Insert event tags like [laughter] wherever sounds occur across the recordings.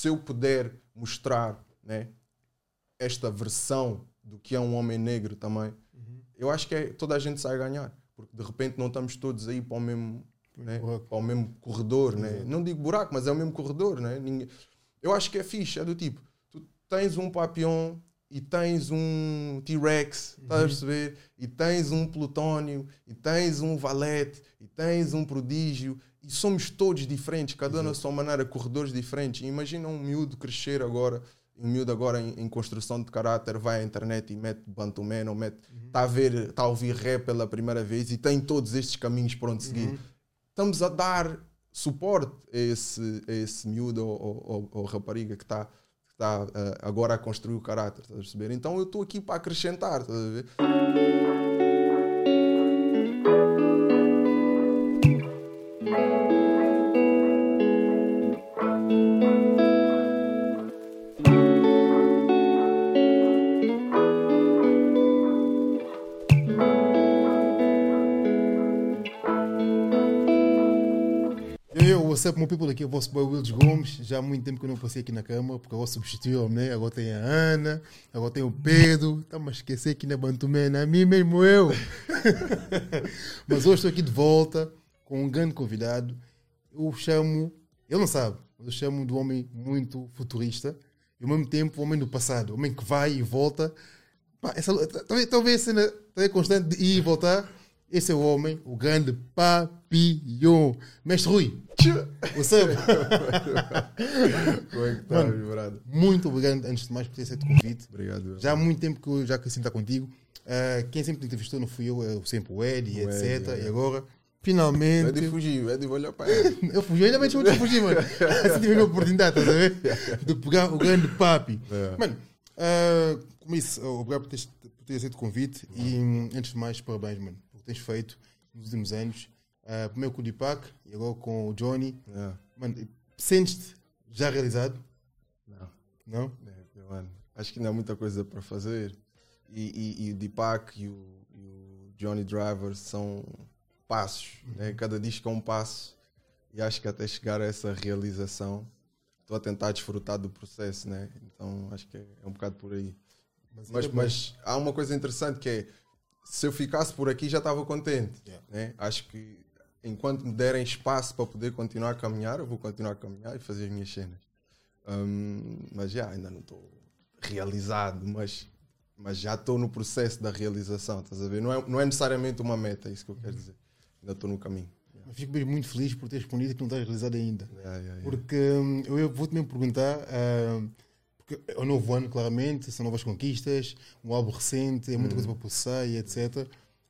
se eu puder mostrar né, esta versão do que é um homem negro também, uhum. eu acho que é, toda a gente sai a ganhar. Porque de repente não estamos todos aí para o mesmo, né, para o mesmo corredor. Né? Não digo buraco, mas é o mesmo corredor. Né? Ninguém... Eu acho que é fixe, é do tipo, tu tens um Papillon e tens um T-Rex, uhum. estás a perceber? E tens um Plutónio, e tens um Valete, e tens um Prodígio, e somos todos diferentes, cada um na sua maneira, corredores diferentes. E imagina um miúdo crescer agora um miúdo agora em, em, construção de caráter vai à internet e mete Bantuman ou mete. Está uhum. Tá a ver, está a ouvir rap pela primeira vez e tem todos estes caminhos para onde seguir. Uhum. Estamos a dar suporte a esse, a esse miúdo ou, ou, ou rapariga que está tá, uh, agora a construir o caráter. Estás a perceber? Então eu estou aqui para acrescentar. Estás a ver? What's up, meu people? Aqui é o vosso boy Wills Gomes. Já há muito tempo que eu não passei aqui na cama, porque agora substituiu-me, né? Agora tem a Ana, agora tem o Pedro. Estamos a esquecer aqui na Bantumena, a mim mesmo eu. [laughs] mas hoje estou aqui de volta com um grande convidado. Eu chamo, ele não sabe, mas eu chamo de um homem muito futurista e ao mesmo tempo um homem do passado, um homem que vai e volta. Talvez, talvez a cena talvez constante de ir e voltar. Esse é o homem, o grande Papillon. Mestre Rui, você [laughs] Como é que está, Mano, Muito obrigado, antes de mais, por ter aceito o convite. Obrigado. Já há muito tempo que eu já quis sentar contigo. Uh, quem sempre te entrevistou não fui eu, é sempre o Eddie, o etc. Eddie, é. E agora, finalmente. O Eddie fugiu, o Eddie vai olhar para ele. [laughs] eu fugi, ainda bem que eu fugir, mano. [laughs] assim tive a oportunidade, estás a ver? De pegar o grande papi. É. Mano, uh, como isso, obrigado por ter, por ter aceito o convite. E antes de mais, parabéns, mano tens feito nos últimos anos. Uh, primeiro com o Deepak e agora com o Johnny. Yeah. Mano, sentes-te já realizado? Não. Não? É, mano, acho que ainda há muita coisa para fazer. E, e, e o Deepak e o, e o, Johnny Driver são passos. Uhum. Né? Cada disco é um passo. E acho que até chegar a essa realização, estou a tentar desfrutar do processo. Né? Então acho que é, é um bocado por aí. Mas, mas, mas há uma coisa interessante que é se eu ficasse por aqui já estava contente. Yeah. Né? Acho que enquanto me derem espaço para poder continuar a caminhar, eu vou continuar a caminhar e fazer as minhas cenas. Um, mas já, ainda não estou realizado, mas, mas já estou no processo da realização, estás a ver? Não é, não é necessariamente uma meta, é isso que eu quero dizer. Ainda estou no caminho. Yeah. Fico mesmo muito feliz por ter respondido que não estás realizado ainda. Porque hum, eu vou-te mesmo perguntar. Uh, é um novo ano, claramente, são novas conquistas, um álbum recente, é muita hum. coisa para processar e etc.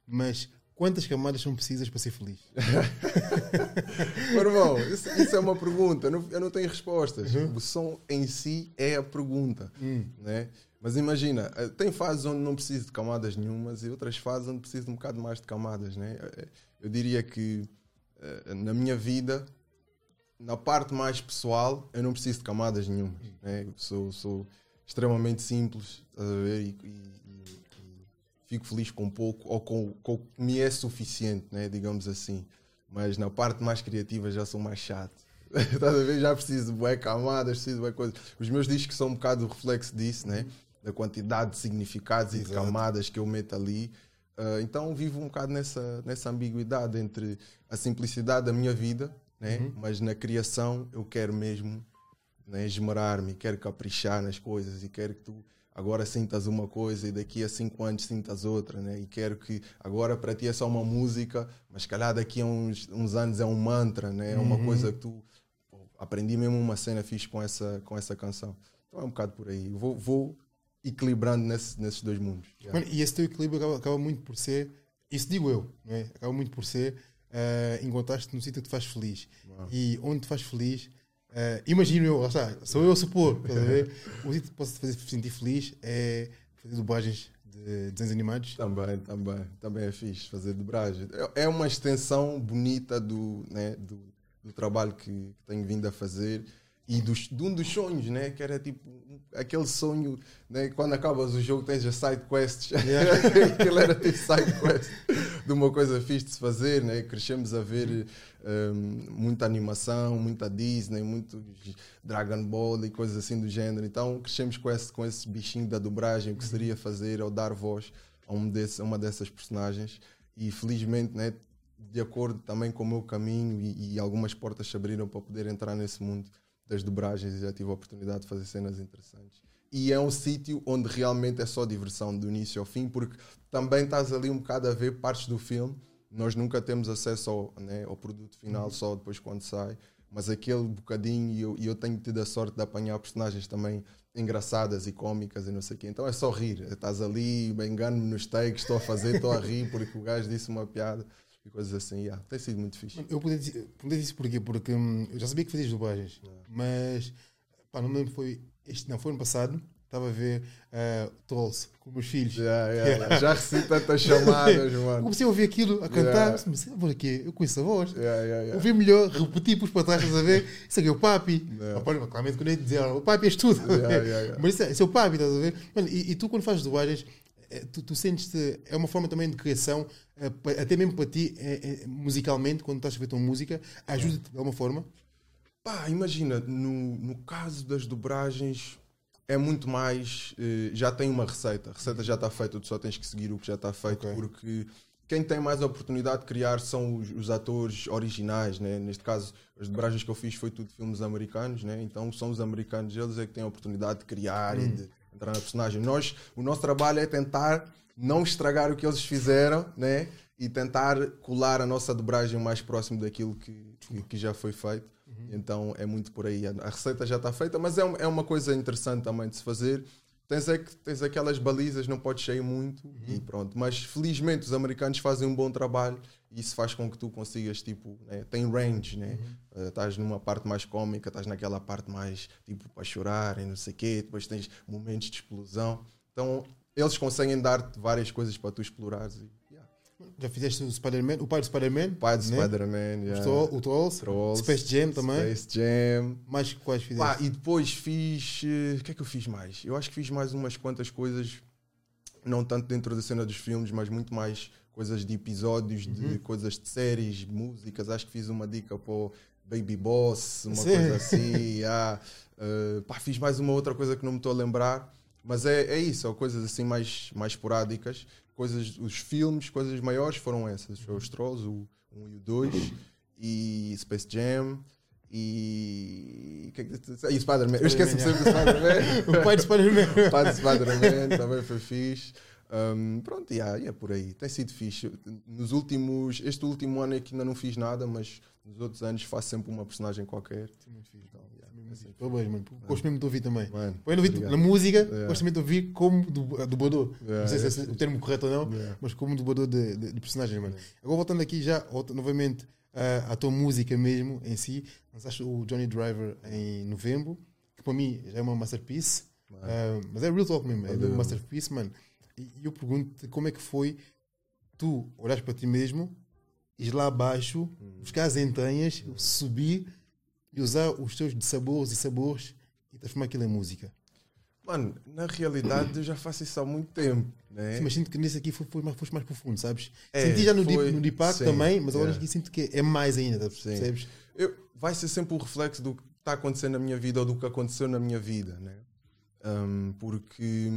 Mas quantas camadas são precisas para ser feliz? [laughs] Meu irmão, isso, isso, é uma pergunta, eu não, eu não tenho respostas. Uhum. O som em si é a pergunta. Hum. Né? Mas imagina, eh, tem fases onde não preciso de camadas nenhumas e outras fases onde preciso de um bocado mais de camadas. Né? Eh, eu diria que eh, na minha vida na parte mais pessoal, eu não preciso de camadas nenhuma. Né? Sou, sou extremamente simples e, e, e, fico feliz com pouco ou com, com o que me é suficiente, né? digamos assim. Mas na parte mais criativa já sou mais chato. [laughs] Estás a ver? Já preciso de boas camadas, preciso de coisas. Os meus discos são um bocado o reflexo disso, né? da quantidade de significados Exato. e de camadas que eu meto ali. Uh, então vivo um bocado nessa, nessa ambiguidade entre a simplicidade da minha vida né? Uhum. mas na criação eu quero mesmo né, esmerar-me, quero caprichar nas coisas e quero que tu agora sintas uma coisa e daqui a cinco anos sintas outra, né? E quero que agora para ti é só uma música, mas calhar daqui a uns, uns anos é um mantra, né? É uma uhum. coisa que tu pô, aprendi mesmo uma cena fixe com essa com essa canção. Então é um bocado por aí. vou, vou equilibrando nesse, nesses dois mundos. Mano, e esse teu equilíbrio acaba, acaba, muito por ser, isso digo eu, né? acaba muito por ser uh, encontraste no sítio que te faz feliz. Uau. E onde te faz feliz, uh, imagino eu, lá está, sou eu a supor, estás a ver? [laughs] o sítio que possa te fazer sentir feliz é fazer dobragens de desenhos animados. Também, também, também é fixe fazer dobragem. É, é uma extensão bonita do, né, do, do trabalho que, que tenho vindo a fazer e dos, de um dos sonhos, né? Que era tipo aquele sonho, né? Quando acabas o jogo tens as side quests. Yeah. [laughs] Aquilo era tipo side quest. de uma coisa fixe de se fazer, né? Crescemos a ver um, muita animação, muita Disney, muito Dragon Ball e coisas assim do género. Então crescemos com esse, com esse bichinho da dobragem, o que seria fazer ou dar voz a, um desse, a uma dessas personagens. E felizmente, né? De acordo também com o meu caminho e, e algumas portas se abriram para poder entrar nesse mundo das dobragens e já tive a oportunidade de fazer cenas interessantes. E é um sítio onde realmente é só diversão do início ao fim, porque também estás ali um bocado a ver partes do filme. Nós nunca temos acesso ao, né, ao produto final, uhum. só depois quando sai. Mas aquele bocadinho, e eu, eu, tenho tido a sorte de apanhar personagens também engraçadas e cómicas e não sei o quê. Então é só rir. Estás ali, engano-me nos takes, estou a fazer, estou a rir porque o gajo disse uma piada e coisas assim. Yeah, tem sido muito fixe. Eu perguntei isso porquê? Porque hum, eu já sabia que fazias dublagens, yeah. mas pá, não me lembro, foi este, não, foi ano passado. Estava a ver uh, Trolls com meus filhos. Yeah, [laughs] yeah, já recebi tantas chamadas, mano. Comecei a ouvir aquilo, a cantar. Yeah. Mas, por aqui, eu conheço a voz. Ouvi melhor, repeti, pus para trás, estás a ver? Isso aqui é o papi. Yeah. Ah, claramente, quando eu dizer, o papi és tudo. [laughs] Mas isso é, isso é o papi, estás a ver? Mano, e, e, tu, quando fazes dublagens, tu, tu sentes-te. É uma forma também de criação, é, até mesmo para ti, é, musicalmente, quando estás a ver tua música, ajuda-te de alguma forma? Pá, imagina, no, no caso das dobragens, é muito mais. Eh, já tem uma receita, a receita já está feita, tu só tens que seguir o que já está feito, okay. porque quem tem mais oportunidade de criar são os, os, atores originais, né? neste caso as dobragens que eu fiz foi tudo filmes americanos, né? então são os americanos, eles é que têm a oportunidade de criar hum. e de entrar na personagem. Nós, o nosso trabalho é tentar não estragar o que eles fizeram, né? E tentar colar a nossa dobragem mais próximo daquilo que, que, que já foi feito. Uhum. Então é muito por aí. A receita já está feita, mas é, é uma coisa interessante também de se fazer. Tens, é que, tens aquelas balizas, não podes sair muito uhum. e pronto. Mas felizmente os americanos fazem um bom trabalho isso faz com que tu consigas, tipo, né? tem range, né? Uhum. Uh, estás numa parte mais cómica, estás naquela parte mais, tipo, para chorar e não sei o quê, depois tens momentos de explosão. Então, eles conseguem dar-te várias coisas para tu explorares. E, yeah. Já fizeste o Spider-Man, o pai do Spider-Man? O pai do né? Spider-Man, yeah. o Trolls, Trolls, Space Jam também. Space Jam. Mais quais fizeste? Pá, e depois fiz. Eh, o que é que eu fiz mais? Eu acho que fiz mais umas quantas coisas, não tanto dentro da cena dos filmes, mas muito mais coisas de episódios, uhum. de coisas de séries, músicas. Acho que fiz uma dica para o Baby Boss, uma Sim. coisa assim. yeah. [laughs] uh, pá, fiz mais uma outra coisa que não me estou a lembrar. Mas é, é isso, são coisas assim mais, mais esporádicas. Coisas, os filmes, coisas maiores foram essas. Foi os Trolls, o 1 um e o 2, e Space Jam, e. É e Spider-Man. Eu esqueço-me sempre do Spider-Man. [laughs] o pai do Spider-Man. o pai do Spider-Man também foi fixe. Um, pronto, e yeah, yeah, por aí. Tem sido fixe. Nos últimos. Este último ano é que ainda não fiz nada, mas nos outros anos faço sempre uma personagem qualquer. Sim, muito fixe. Então, yeah, é assim. mano. Gosto mesmo de ouvir também. Mano, Põe ouvir na música, yeah. gosto também de ouvir como dublador. Yeah, não sei se é o termo correto ou não, mas como dublador de, de, de personagens, mano. Agora voltando aqui já, novamente, uh, à tua música mesmo em si, lançaste o Johnny Driver em novembro, que para mim já é uma masterpiece. Uh, mas é real talk mesmo, é uma masterpiece, mano. E eu pergunto como é que foi tu olhares para ti mesmo, ir lá abaixo, hum. buscar as entranhas, subir e usar os teus sabores e sabores e transformar aquilo em música. Mano, na realidade eu já faço isso há muito tempo. Né? Sim, mas sinto que nesse aqui foi, foi, mais, foi mais profundo, sabes? É, Senti já no, foi, deep, no Deepak também, mas agora yeah. aqui sinto que é mais ainda, percebes? Eu, vai ser sempre o reflexo do que está acontecendo na minha vida ou do que aconteceu na minha vida, né? Um, porque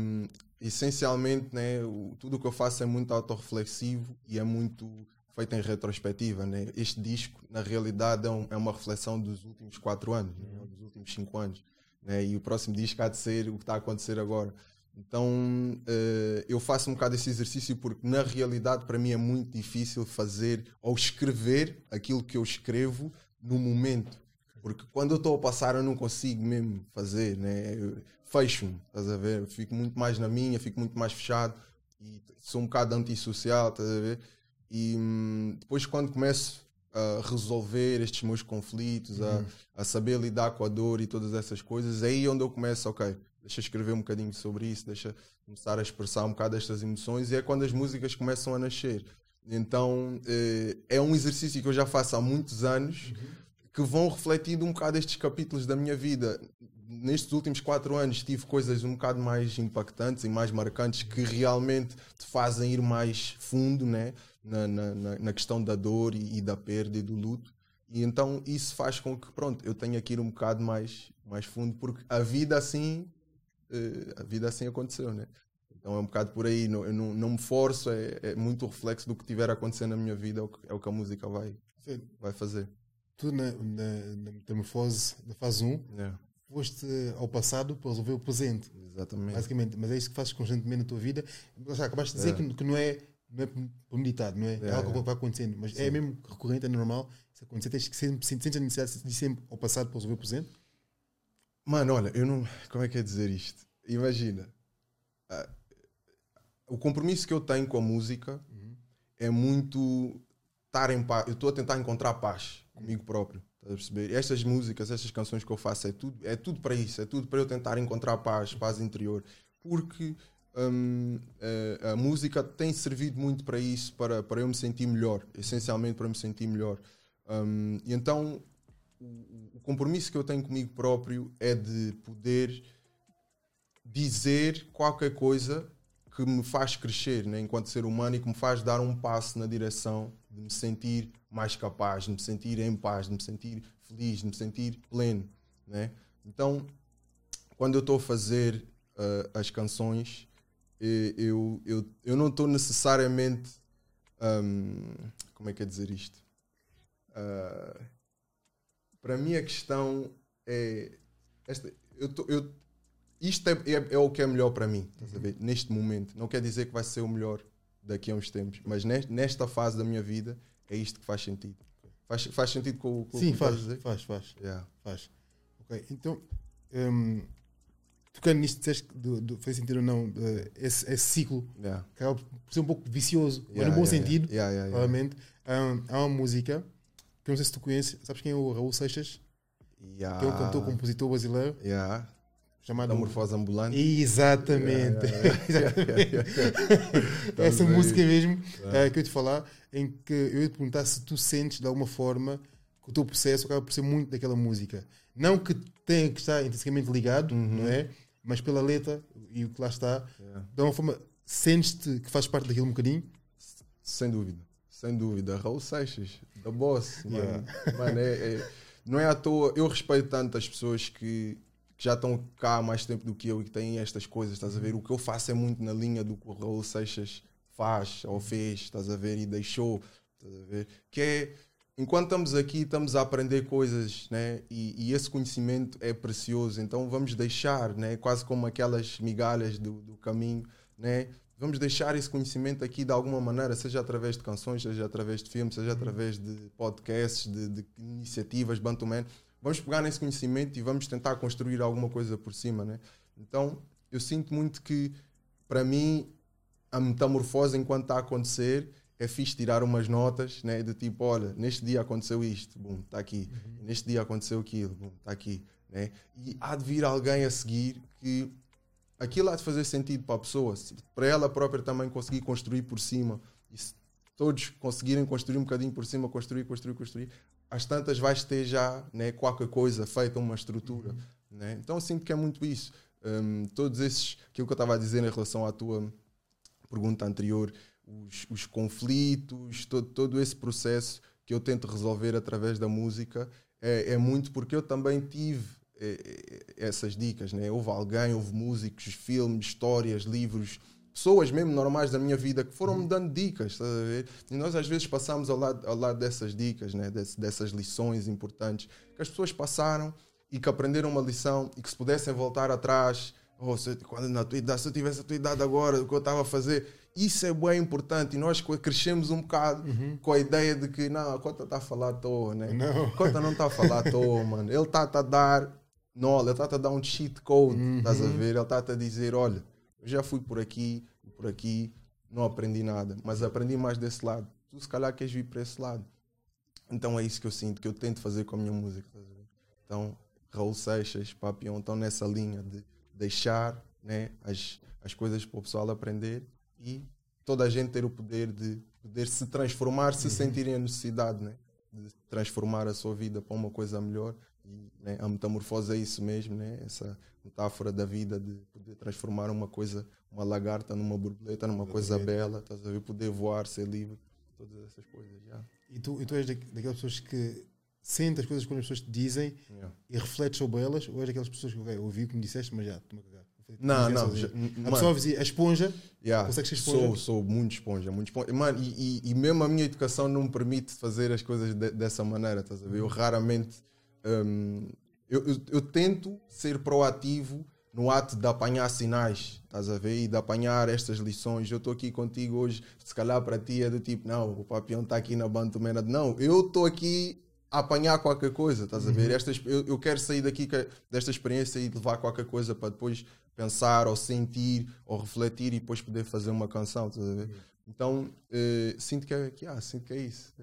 essencialmente, né, o, tudo o que eu faço é muito autorreflexivo e é muito feito em retrospectiva. Né? Este disco, na realidade, é, um, é uma reflexão dos últimos quatro anos, né? dos últimos cinco anos. Né? E o próximo disco há de ser o que está a acontecer agora. Então uh, eu faço um bocado esse exercício porque, na realidade, para mim é muito difícil fazer ou escrever aquilo que eu escrevo no momento. Porque quando eu estou a passar, eu não consigo mesmo fazer. Né? Eu, fecho-me, estás a ver? fico muito mais na minha, fico muito mais fechado e sou um bocado antissocial, estás a ver? E hum, depois, quando começo a resolver estes meus conflitos, uhum. a, a saber lidar com a dor e todas essas coisas, é aí onde eu começo, ok, deixa escrever um bocadinho sobre isso, deixa começar a expressar um bocado estas emoções e é quando as músicas começam a nascer. Então eh, é um exercício que eu já faço há muitos anos uhum. que vão refletindo um bocado estes capítulos da minha vida nestes últimos quatro anos tive coisas um bocado mais impactantes e mais marcantes que realmente te fazem ir mais fundo né? Na, na, na questão da dor e, e, da perda e do luto. E então isso faz com que, pronto, eu tenha que ir um bocado mais, mais fundo, porque a vida assim, uh, a vida assim aconteceu, né? Então é um bocado por aí, não, eu não, não me forço, é, é muito reflexo do que tiver acontecendo na minha vida, é o que, é o que a música vai, vai fazer. Tu na, na, na metamorfose da fase 1, yeah. foste ao passado para resolver o presente. Exatamente. Basicamente, mas é isso que fazes constantemente na tua vida. Acabaste de dizer que, que, não é não é premeditado, não é, é algo que vai acontecendo, mas é Sim. é mesmo recorrente, é normal. Se acontecer, tens que sempre, sentes a necessidade de sempre ao passado para resolver o presente? Mano, olha, eu não. Como é que é dizer isto? Imagina. Uh, o compromisso que eu tenho com a música uhum. é muito estar em paz. Eu estou a tentar encontrar paz comigo próprio. Estás a perceber? Estas músicas, estas canções que eu faço, é tudo, é tudo para isso. É tudo para eu tentar encontrar paz, paz interior. Porque hum, a, a, música tem servido muito para isso, para, para eu me sentir melhor. Essencialmente para me sentir melhor. Hum, e então, o, o compromisso que eu tenho comigo próprio é de poder dizer qualquer coisa que me faz crescer né, enquanto ser humano e que me faz dar um passo na direção de me sentir mais capaz, de me sentir em paz, de me sentir feliz, de me sentir pleno. Né? Então, quando eu estou a fazer uh, as canções, eu, eu, eu não estou necessariamente. Um, como é que é dizer isto? Uh, para mim, a questão é. Esta, eu, tô, eu isto é, é, é, o que é melhor para mim, uhum. neste momento. Não quer dizer que vai ser o melhor daqui a uns tempos, mas nesta fase da minha vida é isto que faz sentido. Faz, faz sentido com, com Sim, o que faz, dizer? faz, faz, yeah. faz. Ok, então, um, tocando nisto, disseste que do, do, fez sentido ou não, uh, esse, esse, ciclo yeah. acaba por ser um pouco vicioso, yeah, mas no bom sentido, provavelmente. Um, há uma música que não sei se tu conheces, sabes quem é o Raul Seixas? Que é um cantor, compositor brasileiro. Yeah chamada Morfose Ambulante. Exatamente. [laughs] [laughs] Essa música mesmo uh, que eu te falar, em que eu ia te perguntar se tu sentes de alguma forma que o teu processo acaba por ser muito daquela música. Não que tenha que estar intrinsecamente ligado, uhum. não é? Mas pela letra e o que lá está, yeah. de alguma forma, sentes-te que fazes parte daquilo um bocadinho? Sem dúvida, sem dúvida. Raul Seixas, da Boss, yeah. [laughs] mano. mano é, é, não é à toa, eu respeito tanto as pessoas que que já estão cá há mais tempo do que eu e que têm estas coisas, estás a ver? O que eu faço é muito na linha do que o Raul Seixas faz ou fez, estás a ver? E deixou, estás a ver? Que é, enquanto estamos aqui, estamos a aprender coisas, né? E, e esse conhecimento é precioso, então vamos deixar, né? Quase como aquelas migalhas do, do caminho, né? Vamos deixar esse conhecimento aqui de alguma maneira, seja através de canções, seja através de filmes, seja através de podcasts, de, de iniciativas, Bantuman vamos pegar nesse conhecimento e vamos tentar construir alguma coisa por cima, né? Então, eu sinto muito que, para mim, a metamorfose enquanto está a acontecer é fixe tirar umas notas, né? De tipo, olha, neste dia aconteceu isto, bom, está aqui. Uhum. Neste dia aconteceu aquilo, bom, está aqui, né? E há de vir alguém a seguir que aquilo há de fazer sentido para a pessoa, para ela própria também conseguir construir por cima. E se todos conseguirem construir um bocadinho por cima, construir, construir, construir, às tantas vais ter já né, qualquer coisa feita, uma estrutura. Uhum. Né? Então sinto que é muito isso. Um, todos esses, aquilo que eu estava a dizer em relação à tua pergunta anterior, os, os conflitos, todo, todo esse processo que eu tento resolver através da música, é, é muito porque eu também tive é, é essas dicas. Né? Houve alguém, houve músicos, filmes, histórias, livros pessoas mesmo normais da minha vida que foram me dando dicas, estás a ver? E nós às vezes passamos ao lado, ao lado dessas dicas, né? Des, dessas lições importantes que as pessoas passaram e que aprenderam uma lição e que se pudessem voltar atrás, oh, se, quando na tua idade, se eu tivesse a tua idade agora, o que eu estava a fazer, isso é bem importante e nós crescemos um bocado uhum. com a ideia de que não, a Cota está a falar à toa, né? Não. A Cota não está a falar à toa, [laughs] mano. Ele está a dar, não, ele está a dar um cheat code, uhum. estás a ver? Ele está a dizer, olha, eu já fui por aqui, por aqui, não aprendi nada, mas aprendi mais desse lado. Tu se calhar queres vir para esse lado. Então é isso que eu sinto, que eu tento fazer com a minha música. Então, Raul Seixas, Papião estão nessa linha de deixar né, as, as coisas para o pessoal aprender e toda a gente ter o poder de poder se transformar, se uhum. sentirem a necessidade né, de transformar a sua vida para uma coisa melhor E, né, a metamorfose é isso mesmo, né? essa metáfora da vida de poder transformar uma coisa, uma lagarta numa borboleta, numa coisa bela, estás a ver? Poder voar, ser livre, todas essas coisas. Yeah. E, tu, e tu és da- daquelas pessoas que sente as coisas quando as pessoas te dizem Yeah. e refletes sobre elas, ou és daquelas pessoas que ok, ouvi o que me disseste, mas já, estou-me a cagar. Não, não, já- A pessoa dizia, a esponja, Yeah, Consegues ser esponja? Sou, sou muito esponja, muito esponja. Mano, e, e, e mesmo a minha educação não me permite fazer as coisas de- dessa maneira, estás a ver? Eu raramente. hum, eu, eu, eu tento ser proativo no ato de apanhar sinais, estás a ver? E de apanhar estas lições. Eu estou aqui contigo hoje, se calhar para ti é do tipo, não, o papião está aqui na Bantumena. Não, eu estou aqui a apanhar qualquer coisa, estás a ver? Estas, eu, eu quero sair daqui desta experiência e levar qualquer coisa para depois pensar ou sentir ou refletir e depois poder fazer uma canção, estás a ver? Então, eh, sinto que é, que, ah, sinto que é isso.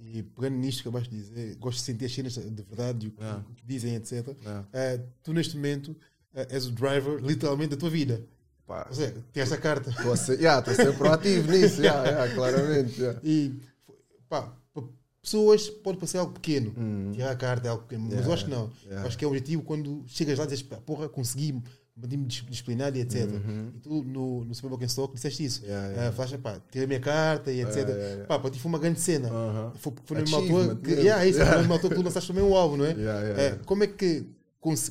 e pegando nisto que acabaste de dizer, gosto de sentir as cenas de verdade, o que, Yeah. o que dizem, etc. Yeah. Eh, tu, neste momento, eh, és o driver, literalmente, da tua vida. Pá, Ou seja, tem essa carta. Estou a ser, yeah, a ser proativo nisso, yeah, yeah, claramente. yeah. E, pá, pessoas pode parecer algo pequeno. Tirar a carta é algo pequeno, mas Hum. Eu acho que não. acho que é o objetivo quando chegas lá e dizes, porra, consegui, mantive-me dis- disciplinado e etc. E tu no, no Super Bowl Stock disseste isso. Uhum. Yeah, yeah. Ah, falaste, pá, tirei a minha carta e etc. Yeah, yeah. Pá, para ti foi uma grande cena. Aham. Foi, foi na mesma altura que, yeah, é isso, foi Yeah. que tu lançaste também um álbum, não é? Yeah. Como é que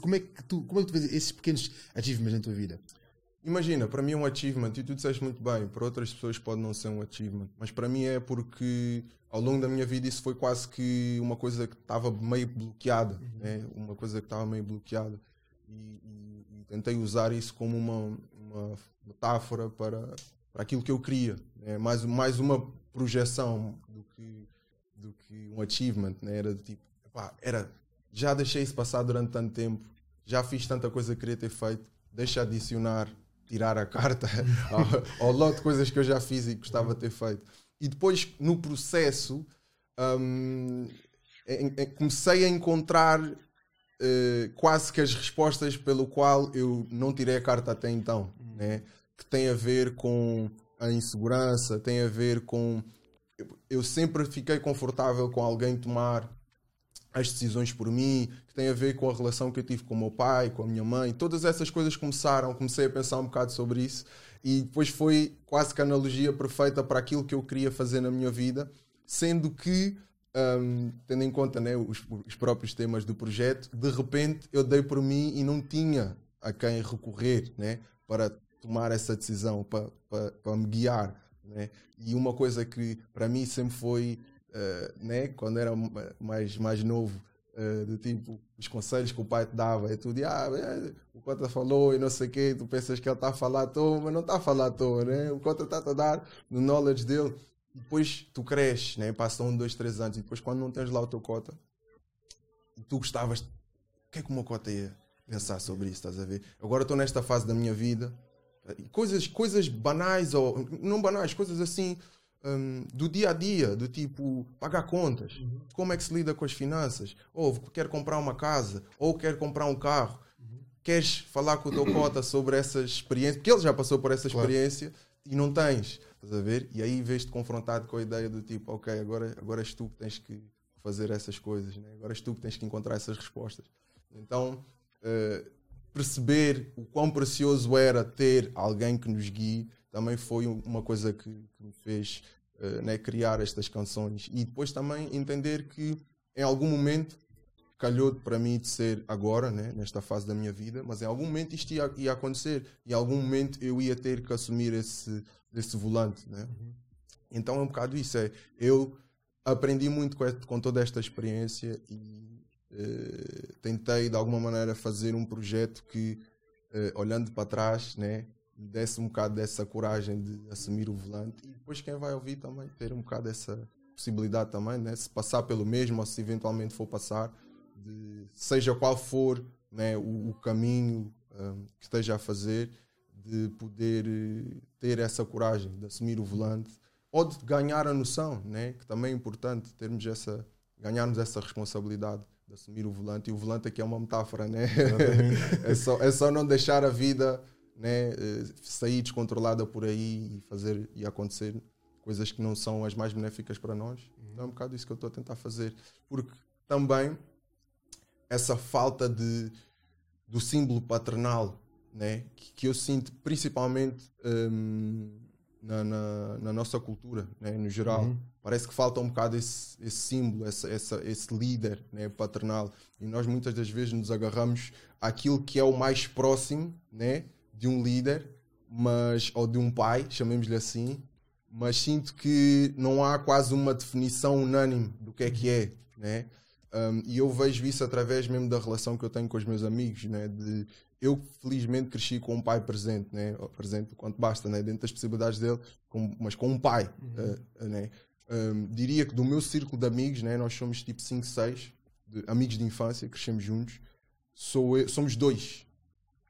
como é que tu como é que tu vês esses pequenos achievements na tua vida? Imagina, para mim é um achievement, e tu disseste muito bem, para outras pessoas pode não ser um achievement, mas para mim é porque ao longo da minha vida isso foi quase que uma coisa que estava meio bloqueada, né? uma coisa que estava meio bloqueada. E, e- e tentei usar isso como uma, uma metáfora para, para aquilo que eu queria, né? mais, mais uma projeção do que, do que um achievement, né? era de tipo, pá, era, já deixei isso passar durante tanto tempo, já fiz tanta coisa que queria ter feito, deixa adicionar, tirar a carta [laughs] ao, ao lote de coisas que eu já fiz e gostava de ter feito. E depois, no processo, em- comecei a encontrar eh, quase que as respostas pelo qual eu não tirei a carta até então, né? que tem a ver com a insegurança, tem a ver com eu- eu sempre fiquei confortável com alguém tomar as decisões por mim, que tem a ver com a relação que eu tive com o meu pai, com a minha mãe. Todas essas coisas começaram, comecei a pensar um bocado sobre isso e depois foi quase que a analogia perfeita para aquilo que eu queria fazer na minha vida, sendo que, hum, tendo em conta né, os, os próprios temas do projeto, de repente eu dei por mim e não tinha a quem recorrer né, para tomar essa decisão, para, para, para me guiar. Né? E uma coisa que para mim sempre foi eh, né, quando era ma- mais, mais novo, eh, do tipo, os conselhos que o pai te dava, é tudo, ah, é, o Cota falou e não sei o quê, tu pensas que ele está a falar à toa, mas não está a falar à toa, né? O Cota está a dar no knowledge dele. Depois tu cresces, né? Passam um, dois, três anos, e depois quando não tens lá o teu Cota, tu gostavas, o que é que o meu Cota ia pensar sobre isso, estás a ver? Agora estou nesta fase da minha vida, coisas, coisas banais, ou não banais, coisas assim, hum, do dia a dia, do tipo pagar contas, como é que se lida com as finanças, ou quer comprar uma casa, ou quer comprar um carro, queres falar com o teu cota sobre essa experiência, porque ele já passou por essa Claro. experiência e não tens, estás a ver? E aí vês-te confrontado com a ideia do tipo, ok, agora, agora és tu que tens que fazer essas coisas, né? agora és tu que tens que encontrar essas respostas. Então, eh, perceber o quão precioso era ter alguém que nos guie também foi um- uma coisa que, que me fez eh, né, criar estas canções e depois também entender que em algum momento calhou para mim de ser agora, né, nesta fase da minha vida, mas em algum momento isto ia, ia acontecer em algum momento eu ia ter que assumir esse, esse volante. Né? Então é um bocado isso. É, eu aprendi muito com, com toda esta experiência e eh, tentei de alguma maneira fazer um projeto que, eh, olhando para trás, né, me desse um bocado dessa coragem de assumir o volante e depois quem vai ouvir também ter um bocado essa possibilidade também, né, se passar pelo mesmo ou se eventualmente for passar, de, seja qual for né, o, o caminho hum, que esteja a fazer, de poder eh, ter essa coragem de assumir o volante ou de ganhar a noção, né, que também é importante termos essa, ganharmos essa responsabilidade de assumir o volante. E o volante aqui é uma metáfora, né? [laughs] é, só, é só não deixar a vida né, eh, sair descontrolada por aí e fazer e acontecer coisas que não são as mais benéficas para nós. Então é um bocado isso que eu estou a tentar fazer. Porque também essa falta de, do símbolo paternal né? que, que eu sinto principalmente um, na, na, na, nossa cultura, né? no geral. Uhum. Parece que falta um bocado esse, esse símbolo, essa, essa, esse líder né? paternal. E nós muitas das vezes nos agarramos àquilo que é o mais próximo né? de um líder, mas ou de um pai, chamemos-lhe assim, mas sinto que não há quase uma definição unânime do que é que é, né? Um, e eu vejo isso através mesmo da relação que eu tenho com os meus amigos, né? De, eu felizmente cresci com um pai presente, né? Presente quanto basta, né? Dentro das possibilidades dele, com, mas com um pai, uhum. uh, né? Um, diria que do meu círculo de amigos, né? Nós somos tipo 5, 6 amigos de infância, crescemos juntos. Sou eu, somos dois,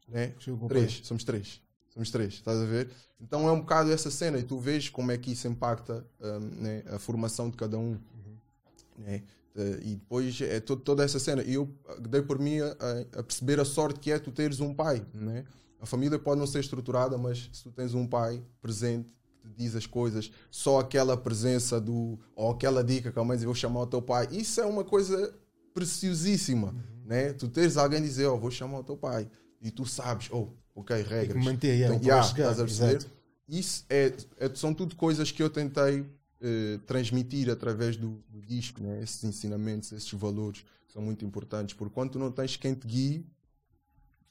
né? Três, somos três. Somos três, estás a ver? Então é um bocado essa cena e tu vês como é que isso impacta um, né, a formação de cada um. Uhum. Né? Uh, e depois é to toda essa cena. E eu dei por mim a, a, perceber a sorte que é tu teres um pai. Né? A família pode não ser estruturada, mas se tu tens um pai presente que te diz as coisas, só aquela presença do. ou aquela dica que a mãe diz: vou chamar o teu pai, isso é uma coisa preciosíssima. Uhum. Né? Tu teres alguém dizer: oh, vou chamar o teu pai. E tu sabes, oh, ok, regras. manter, yeah, então, yeah, estás a perceber? Isso é, é, são tudo coisas que eu tentei eh, transmitir através do, do disco, né? esses ensinamentos, esses valores são muito importantes, porque quando tu não tens quem te guie,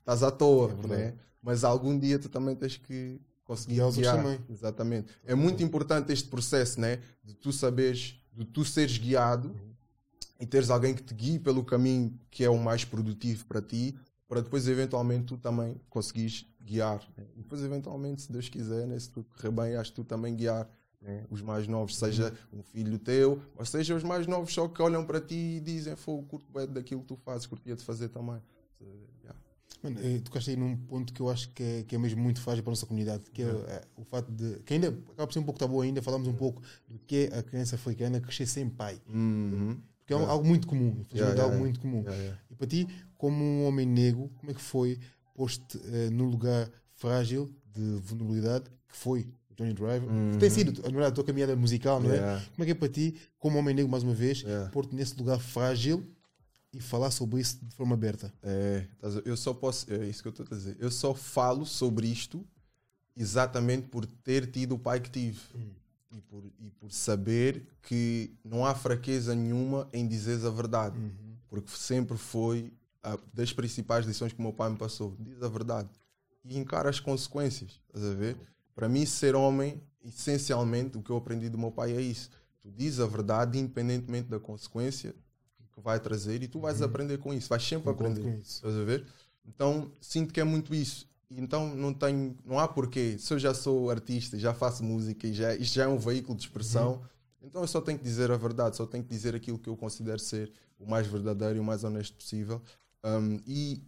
estás à toa, é né? mas algum dia tu também tens que conseguir guiar. guiar. Também. Exatamente. É muito importante este processo né? de tu saberes, de tu seres guiado uhum. e teres alguém que te guie pelo caminho que é o mais produtivo para ti, para depois eventualmente tu também conseguires guiar. Né? E depois eventualmente, se Deus quiser, né? se tu correr bem, acho que tu também guiar né? os mais novos, seja um filho teu, ou seja os mais novos só que olham para ti e dizem, foi curto bem daquilo que tu fazes, curtia de fazer também. Yeah. Mano, eh, tocaste aí num ponto que eu acho que é, que é mesmo muito fácil para a nossa comunidade, que é, é, o fato de. que ainda acaba por ser um pouco tabu ainda, falamos um pouco do que é a criança africana crescer sem pai. Uhum. Porque é yeah. algo muito comum, infelizmente yeah, algo muito comum. E para ti, como um homem negro, como é que foi posto uh, no lugar frágil de vulnerabilidade que foi Johnny Driver? Uhum. Tem sido a tua caminhada musical, não é? Como é que é para ti, como homem negro, mais uma vez, pôr-te nesse lugar frágil e falar sobre isso de forma aberta? É, eu só posso, é isso que eu estou a dizer, eu só falo sobre isto exatamente por ter tido o pai que tive. Uhum e por, e por saber que não há fraqueza nenhuma em dizer a verdade, uhum. porque sempre foi a, das principais lições que o meu pai me passou. Diz a verdade e encara as consequências. Estás a ver? Para mim, ser homem, essencialmente, o que eu aprendi do meu pai é isso. Tu dizes a verdade, independentemente da consequência que vai trazer, e tu vais uhum. aprender com isso, vais sempre Concordo aprender. Estás a ver? Então, sinto que é muito isso então não tenho, não há porquê. Se eu já sou artista, já faço música e já, isto já é um veículo de expressão, uhum. então eu só tenho que dizer a verdade, só tenho que dizer aquilo que eu considero ser o mais verdadeiro e o mais honesto possível. Um, e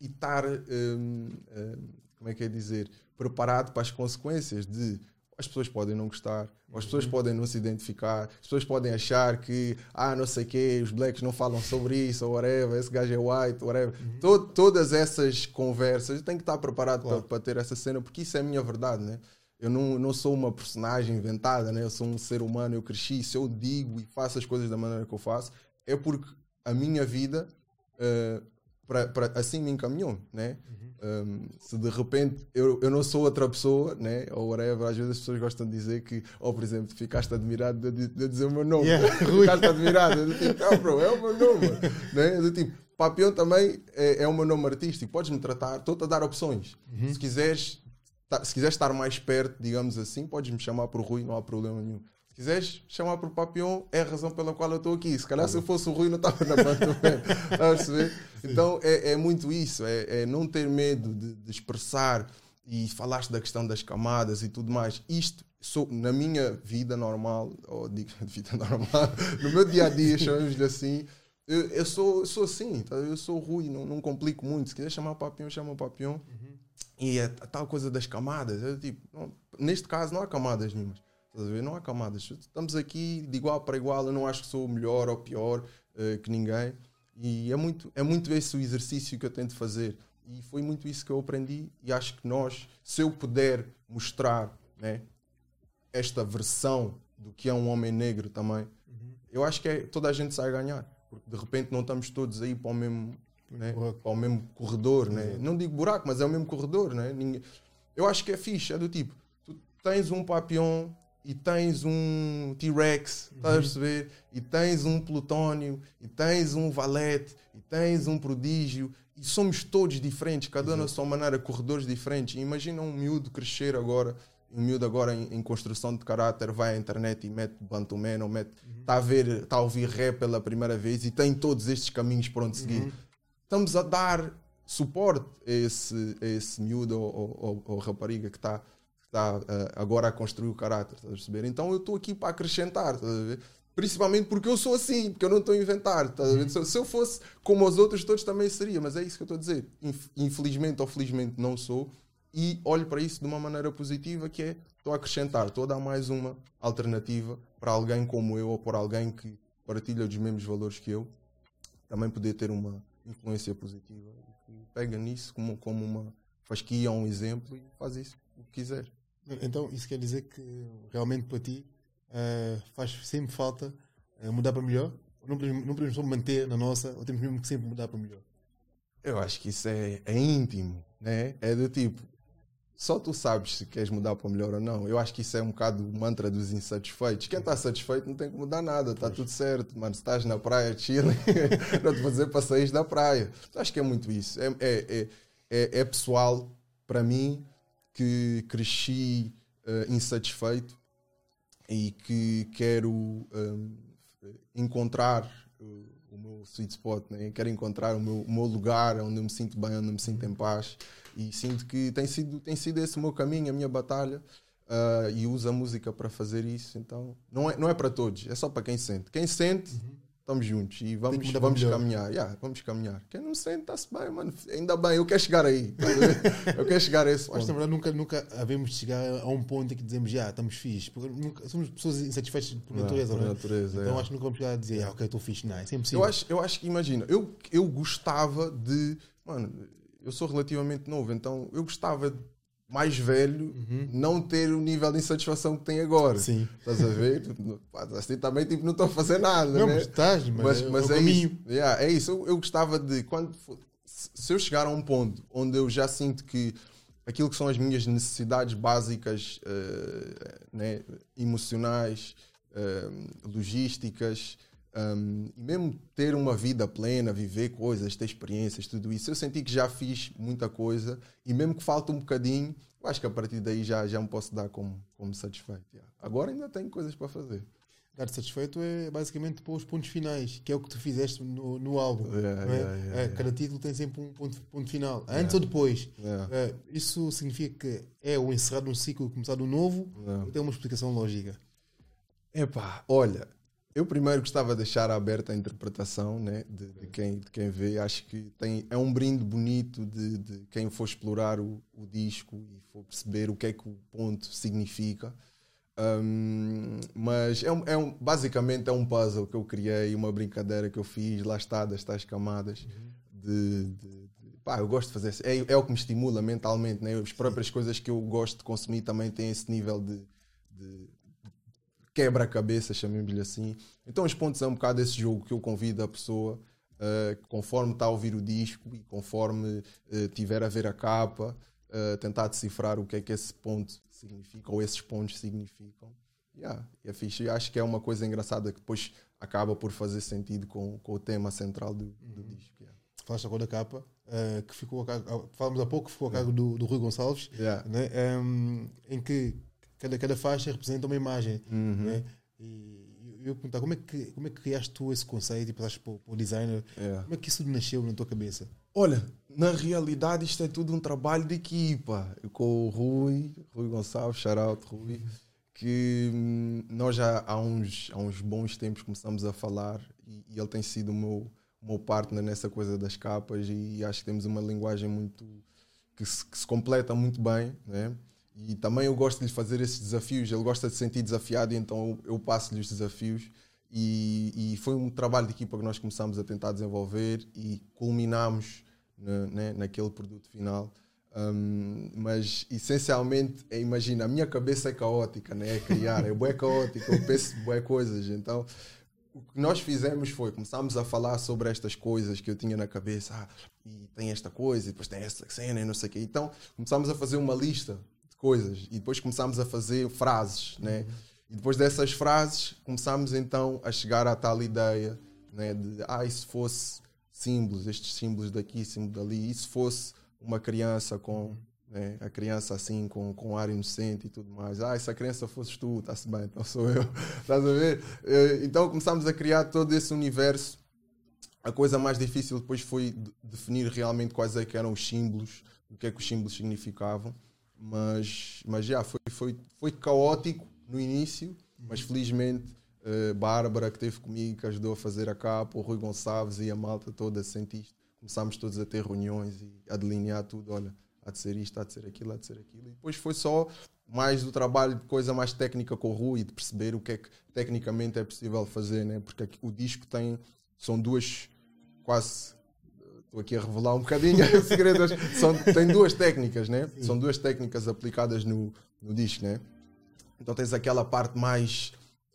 estar, um, um, como é que é dizer, preparado para as consequências de as pessoas podem não gostar, as pessoas uhum. podem não se identificar, as pessoas podem achar que, ah, não sei o quê, os blacks não falam sobre isso, ou whatever, esse gajo é white, whatever. Uhum. Todo, todas essas conversas, eu tenho que estar preparado claro. para, para, ter essa cena, porque isso é a minha verdade, né? Eu não, não sou uma personagem inventada, né? Eu sou um ser humano, eu cresci, se eu digo e faço as coisas da maneira que eu faço, é porque a minha vida uh, pra, pra, assim me encaminhou, né? Uhum. Um, se de repente eu, eu não sou outra pessoa, né? Ou whatever, às vezes as pessoas gostam de dizer que, ou por exemplo, ficaste admirado de, de dizer o meu nome, yeah, [laughs] ficaste admirado, eu tipo, ah, bro, é o meu nome, né? Eu tipo, Papião também é, é o meu nome artístico, podes me tratar, estou-te a dar opções. Uhum. Se quiseres se quiseres estar mais perto, digamos assim, podes me chamar por Rui, não há problema nenhum quiseres chamar por Papião, é a razão pela qual eu estou aqui. Se calhar se eu fosse o Rui, não estava na pantomima. [laughs] então é, é, muito isso, é, é, não ter medo de, de, expressar e falaste da questão das camadas e tudo mais. Isto, sou, na minha vida normal, ou digo [laughs] vida normal, no meu dia a dia, [laughs] chamamos-lhe assim, eu, eu, sou, sou assim, tá? eu sou Rui, não, não complico muito. Se quiser chamar o Papião, chama o Papião. Uhum. E a, a, tal coisa das camadas, eu, tipo, não, neste caso não há camadas nenhumas. Não há camadas. Estamos aqui de igual para igual. Eu não acho que sou melhor ou pior uh, que ninguém. E é muito, é muito esse o exercício que eu tento fazer. E foi muito isso que eu aprendi. E acho que nós, se eu puder mostrar né, esta versão do que é um homem negro também, uhum. eu acho que é, toda a gente sai a ganhar. Porque de repente não estamos todos aí para o mesmo, né? Para o mesmo corredor. Né? Não digo buraco, mas é o mesmo corredor. Né? Ninguém- Eu acho que é fixe, é do tipo, tu tens um Papillon e tens um T-Rex, estás a perceber? E tens um Plutónio, e tens um Valete, e tens um Prodígio, e somos todos diferentes, cada um na sua maneira, corredores diferentes. E imagina um miúdo crescer agora, um miúdo agora em, em construção de caráter, vai à internet e mete Bantuman, ou mete, está a ver, está a ouvir rap pela primeira vez e tem todos estes caminhos para onde seguir. Estamos a dar suporte a esse, a esse miúdo ou, ou, ou- ou rapariga que está está eh, agora a construir o caráter, estás a perceber? Então eu estou aqui para acrescentar, estás a ver? Principalmente porque eu sou assim, porque eu não estou a inventar, a ver? Se, se eu fosse como os outros todos também seria, mas é isso que eu estou a dizer. Inf- Infelizmente ou felizmente não sou e olho para isso de uma maneira positiva que é estou a acrescentar, estou a dar mais uma alternativa para alguém como eu ou para alguém que partilha dos mesmos valores que eu também poder ter uma influência positiva e pega nisso como, como uma fasquia ou um exemplo e faz isso o que quiser. Então, isso quer dizer que realmente para ti eh, faz sempre falta eh, mudar para melhor? Não podemos, não podemos só manter na nossa, ou temos mesmo que sempre mudar para melhor? Eu acho que isso é, é íntimo, né? É do tipo, só tu sabes se queres mudar para melhor ou não. Eu acho que isso é um bocado o mantra dos insatisfeitos. Quem está satisfeito não tem que mudar nada, está tudo certo. Mano, se estás na praia, chile, [laughs] não te fazer para sair da praia. Acho que é muito isso. É, é, é, é, é pessoal, para mim, que cresci eh, insatisfeito e que quero hum, encontrar uh, o meu sweet spot, né? quero encontrar o meu, o meu lugar onde eu me sinto bem, onde eu me sinto em paz e sinto que tem sido, tem sido esse o meu caminho, a minha batalha uh, e uso a música para fazer isso. Então não é, não é para todos, é só para quem sente. Quem sente, estamos juntos e vamos, vamos melhor. caminhar. Yeah, vamos caminhar. Quem não sente, está-se bem, mano. Ainda bem, eu quero chegar aí. [laughs] eu quero chegar a esse Acho que na ponto. verdade nunca, nunca havemos de chegar a um ponto em que dizemos já, estamos fixe. Porque nunca, somos pessoas insatisfeitas por Não, natureza, por não é? natureza, Então é. acho que nunca vamos chegar a dizer, ah, ok, estou fixe. Não, é sempre. Eu acho, eu acho que, imagina, eu, eu gostava de. Mano, eu sou relativamente novo, então eu gostava de mais velho não ter o nível de insatisfação que tem agora. Uhum. Sim. Estás a ver? Assim também tipo, não estou a fazer nada. Não, né? mas estás, mas, mas, é, mas é é, isso. Yeah, é isso. Eu, eu gostava de. Quando, se eu chegar a um ponto onde eu já sinto que aquilo que são as minhas necessidades básicas, eh, né, emocionais, eh, logísticas, um, e mesmo ter uma vida plena, viver coisas, ter experiências, tudo isso, eu senti que já fiz muita coisa e mesmo que falta um bocadinho, eu acho que a partir daí já, já me posso dar como, como satisfeito. yeah. Agora ainda tenho coisas para fazer. Dar-te satisfeito é basicamente pôr os pontos finais, que é o que tu fizeste no, no álbum. Yeah, é? yeah, yeah, É, yeah. Cada título tem sempre um ponto, ponto final, antes ou depois. É, isso significa que é o encerrar de um ciclo e começar de um novo, tem uma explicação lógica? Epá, olha, eu primeiro gostava de deixar aberta a interpretação né, de, de quem, de quem vê. Acho que tem, é um brinde bonito de, de quem for explorar o, o disco e for perceber o que é que o ponto significa. Um, mas é um, é um- basicamente é um puzzle que eu criei, uma brincadeira que eu fiz, lá está, das tais camadas. De, de- de- pá, eu gosto de fazer isso. É, é o que me estimula mentalmente. Né? As próprias coisas que eu gosto de consumir também têm esse nível de, de quebra-cabeça, chamemos-lhe assim. Então, os pontos é um bocado esse jogo que eu convido a pessoa, eh, conforme está a ouvir o disco e conforme eh, tiver a ver a capa, eh, tentar decifrar o que é que esse ponto significa ou esses pontos significam. Yeah, é fixe. Eu acho que é uma coisa engraçada que depois acaba por fazer sentido com, com o tema central do, do disco. Yeah. Falaste agora da capa, eh, que ficou a cargo, ah, falamos há pouco, que ficou a cargo do, do Rui Gonçalves, Yeah. né? Em, em que cada, cada faixa representa uma imagem. Uhum. né? E eu ia perguntar como é, que, como é que criaste tu esse conceito e passaste para, o- para o designer? Yeah. Como é que isso nasceu na tua cabeça? Olha, na realidade isto é tudo um trabalho de equipa. Eu com o Rui, Rui Gonçalves, shout Rui, que hum, nós já há uns, há uns bons tempos começamos a falar e, e ele tem sido o meu, o meu partner nessa coisa das capas e acho que temos uma linguagem muito que se, que se completa muito bem, né? E também eu gosto de lhe fazer esses desafios. Ele gosta de se sentir desafiado, então eu, passo-lhe os desafios. E, e foi um trabalho de equipa que nós começamos a tentar desenvolver e culminamos na, né, naquele produto final. Um, mas essencialmente, é, imagina, a minha cabeça é caótica, né? é criar, é bué caótica, eu penso bué coisas. Então o que nós fizemos foi começámos a falar sobre estas coisas que eu tinha na cabeça. Ah, e tem esta coisa, e depois tem esta cena e não sei o quê. Então começámos a fazer uma lista coisas e depois começámos a fazer frases, né? E depois dessas frases começámos então a chegar à tal ideia, né? De ah, se fosse símbolos, estes símbolos daqui, símbolo dali, e se fosse uma criança com né? a criança assim com, com ar inocente e tudo mais. Ah, se a criança fosses tu, está-se bem, então sou eu. [laughs] Estás a ver? Então começámos a criar todo esse universo. A coisa mais difícil depois foi definir realmente quais é que eram os símbolos, o que é que os símbolos significavam. Mas, mas já, foi, foi, foi caótico no início, mas felizmente uh, Bárbara, que esteve comigo, que ajudou a fazer a capa, o Rui Gonçalves e a malta toda sentiste. Começámos todos a ter reuniões e a delinear tudo. Olha, há de ser isto, há de ser aquilo, há de ser aquilo. E depois foi só mais do trabalho de coisa mais técnica com o Rui, de perceber o que é que tecnicamente é possível fazer, né? porque o disco tem, são duas, quase, estou aqui a revelar um bocadinho [laughs] segredos, são, tem duas técnicas, né? Sim. são duas técnicas aplicadas no, no disco. Né? Então tens aquela parte mais,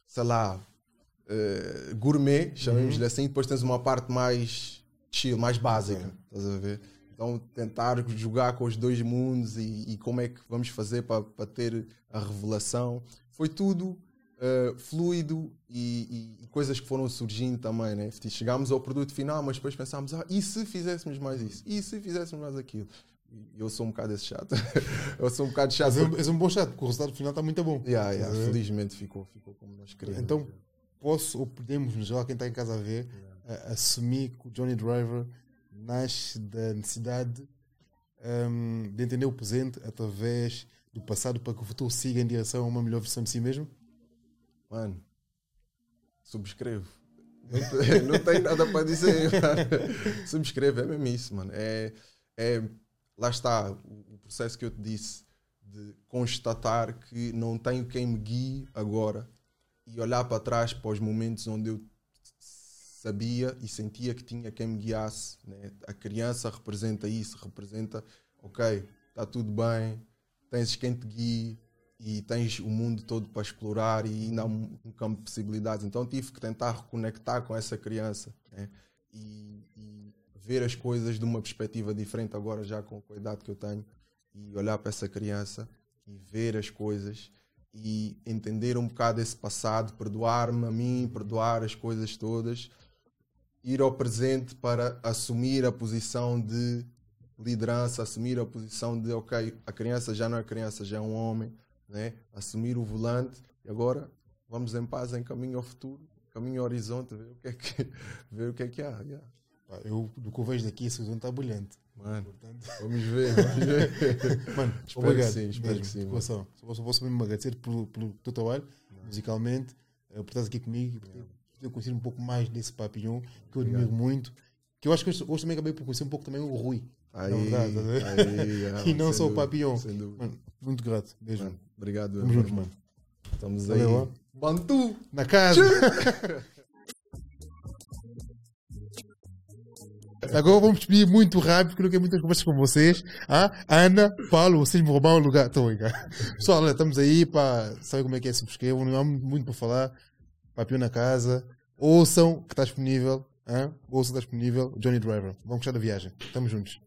sei lá, uh, gourmet, chamemos-lhe uhum. assim, depois tens uma parte mais chill, mais básica, estás a ver? Então, tentar jogar com os dois mundos e, e como é que vamos fazer para ter a revelação. Foi tudo uh, fluido e, e, coisas que foram surgindo também. Né? Chegámos ao produto final, mas depois pensámos: ah, e se fizéssemos mais isso? E se fizéssemos mais aquilo? Eu sou um bocado esse chato. [laughs] eu sou um bocado chato. Mas porque... és um bom chato, porque o resultado final está muito bom. Yeah, yeah, felizmente ficou, ficou como nós queríamos. Então, posso ou podemos, geral, quem está em casa a ver, yeah. assumir que o Johnny Driver nasce da necessidade um, de entender o presente através do passado para que o futuro siga em direção a uma melhor versão de si mesmo? Mano, subscrevo. Não, [laughs] não tenho nada para dizer. [laughs] Mano. Subscrevo, é mesmo isso, mano. É, é, lá está o processo que eu te disse de constatar que não tenho quem me guie agora e olhar para trás para os momentos onde eu sabia e sentia que tinha quem me guiasse. Né? A criança representa isso, representa, ok, está tudo bem, tens quem te guie e tens o mundo todo para explorar e ainda há um, campo de possibilidades. Então tive que tentar reconectar com essa criança né? e, e, ver as coisas de uma perspectiva diferente agora já com a idade que eu tenho e olhar para essa criança e ver as coisas e entender um bocado esse passado, perdoar-me a mim, perdoar as coisas todas ir ao presente para assumir a posição de liderança, assumir a posição de, ok, a criança já não é criança, já é um homem, né? assumir o volante e agora vamos em paz, em caminho ao futuro, caminho ao horizonte, ver o que é que, [laughs] ver o que, é que há. Yeah. Eu, do que eu vejo daqui, esse horizonte está brilhante. Mano, Portanto... [laughs] vamos ver, vamos ver. [laughs] Mano, espero obrigado. Que sim, espero mesmo, que sim. Só posso mesmo agradecer pelo, pelo teu trabalho, musicalmente, eh, por estar aqui comigo, eu conhecer um pouco mais desse Papillon, que eu admiro muito. Que eu acho que hoje, hoje também acabei por conhecer um pouco também o Rui. Aí, na verdade, tá aí, e não só o Papillon. Mano, muito grato. Beijo. Mano, obrigado. Tamo junto, mano. Estamos aí. Valeu, Bantu! Na casa! [laughs] Agora vamos despedir muito rápido, porque eu não quero muitas conversas com vocês. Ah, Ana, Paulo, vocês me roubaram o lugar. Estou [laughs] Pessoal, estamos aí para saber como é que é se subscrevam. Não há muito para falar. Papio na casa. Ouçam que está disponível. Hein? Ouçam que está disponível. Johnny Driver. Vamos gostar da viagem. Estamos juntos.